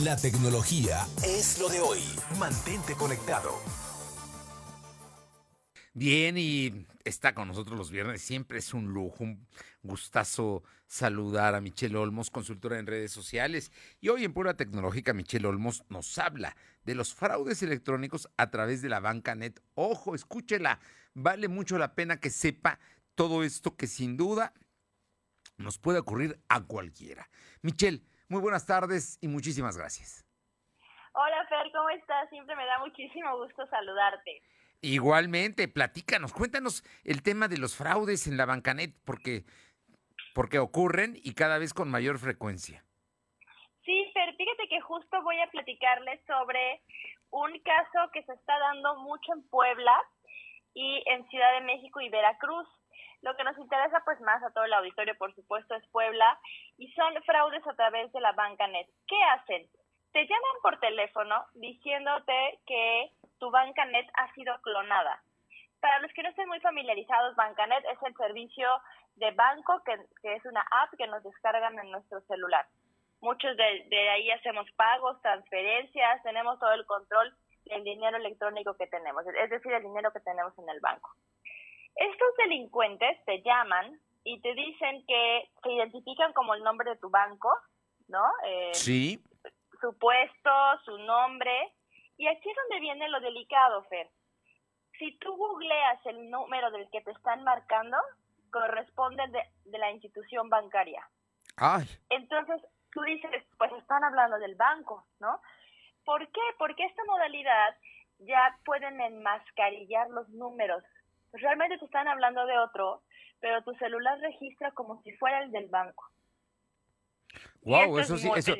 La tecnología es lo de hoy. Mantente conectado. Bien, y está con nosotros los viernes. Siempre es un lujo, un gustazo saludar a Michelle Olmos, consultora en redes sociales. Y hoy en Pura Tecnológica, Michelle Olmos nos habla de los fraudes electrónicos a través de la banca net. Ojo, escúchela. Vale mucho la pena que sepa todo esto que sin duda nos puede ocurrir a cualquiera. Michelle, muy buenas tardes y muchísimas gracias. Hola Fer, ¿cómo estás? Siempre me da muchísimo gusto saludarte. Igualmente, platícanos, cuéntanos el tema de los fraudes en la Bancanet, porque, porque ocurren y cada vez con mayor frecuencia. Sí, Fer, fíjate que justo voy a platicarles sobre un caso que se está dando mucho en Puebla y en Ciudad de México y Veracruz. Lo que nos interesa pues más a todo el auditorio, por supuesto, es Puebla y son fraudes a través de la Bancanet. ¿Qué hacen? Te llaman por teléfono diciéndote que tu Bancanet ha sido clonada. Para los que no estén muy familiarizados, Bancanet es el servicio de banco que, es una app que nos descargan en nuestro celular. Muchos de, de ahí hacemos pagos, transferencias, tenemos todo el control del dinero electrónico que tenemos, es decir, el dinero que tenemos en el banco. Estos delincuentes te llaman y te dicen que se identifican como el nombre de tu banco, ¿no? Eh, sí. Su puesto, su nombre, y aquí es donde viene lo delicado, Fer. Si tú googleas el número del que te están marcando, corresponde de, la institución bancaria. Ay. Entonces, tú dices, pues están hablando del banco, ¿no? ¿Por qué? Porque esta modalidad ya pueden enmascarillar los números. Realmente te están hablando de otro, pero tu celular registra como si fuera el del banco. Wow, eso, sí, eso,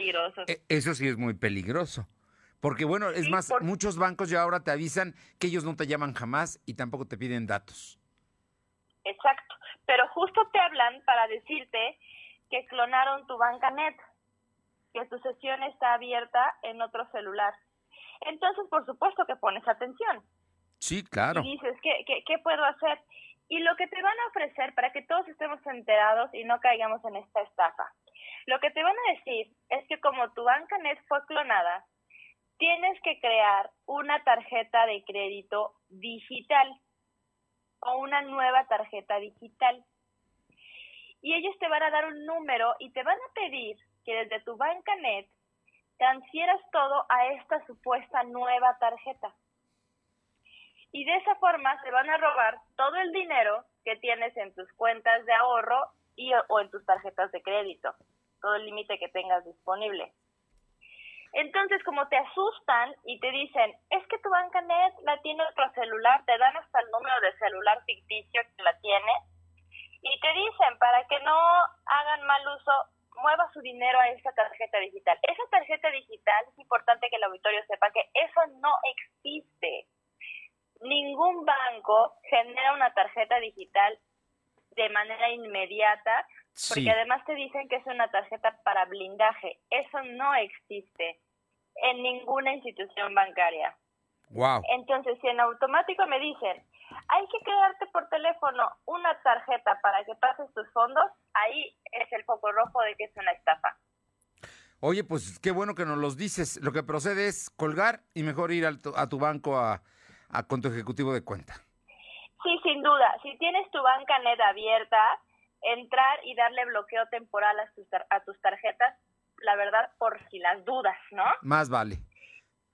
e, eso sí es muy peligroso. Porque bueno, es más, muchos bancos ya ahora te avisan que ellos no te llaman jamás y tampoco te piden datos. Exacto, pero justo te hablan para decirte que clonaron tu banca net, que tu sesión está abierta en otro celular. Entonces, por supuesto que pones atención. Sí, claro. Y dices, ¿qué, qué, puedo hacer? Y lo que te van a ofrecer para que todos estemos enterados y no caigamos en esta estafa. Lo que te van a decir es que como tu banca net fue clonada, tienes que crear una tarjeta de crédito digital o una nueva tarjeta digital. Y ellos te van a dar un número y te van a pedir que desde tu banca net transfieras todo a esta supuesta nueva tarjeta. Y de esa forma se van a robar todo el dinero que tienes en tus cuentas de ahorro y o en tus tarjetas de crédito, todo el límite que tengas disponible. Entonces, como te asustan y te dicen, es que tu banca net la tiene otro celular, te dan hasta el número de celular ficticio que la tiene, y te dicen, para que no hagan mal uso, mueva su dinero a esa tarjeta digital. Esa tarjeta digital, es importante que el auditorio sepa que eso no existe. Ningún banco genera una tarjeta digital de manera inmediata porque además te dicen que es una tarjeta para blindaje. Eso no existe en ninguna institución bancaria. Wow. Entonces, si en automático me dicen, hay que crearte por teléfono una tarjeta para que pases tus fondos, ahí es el foco rojo de que es una estafa. Oye, pues qué bueno que nos los dices. Lo que procede es colgar y mejor ir a tu banco a, a, con tu ejecutivo de cuenta. Sí, sin duda. Si tienes tu banca net abierta, entrar y darle bloqueo temporal a tus, a tus tarjetas, la verdad, por si las dudas, ¿no? Más vale.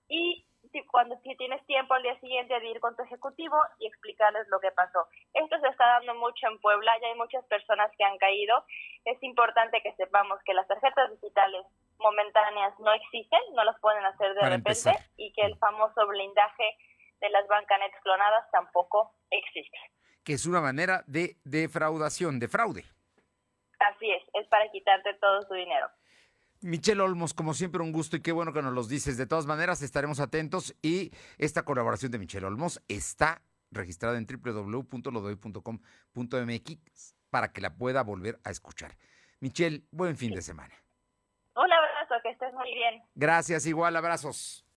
Y si, cuando si tienes tiempo al día siguiente de ir con tu ejecutivo y explicarles lo que pasó. Esto se está dando mucho en Puebla, ya hay muchas personas que han caído. Es importante que sepamos que las tarjetas digitales momentáneas no existen, no las pueden hacer de repente y que el famoso blindaje de las bancanetas clonadas tampoco existe que es una manera de defraudación, de fraude. Así es, es para quitarte todo tu dinero. Michelle Olmos, como siempre, un gusto y qué bueno que nos los dices. De todas maneras, estaremos atentos y esta colaboración de Michelle Olmos está registrada en www.lodoy.com.mx para que la pueda volver a escuchar. Michelle, buen fin de semana. Un abrazo, que estés muy bien. Gracias, igual, abrazos.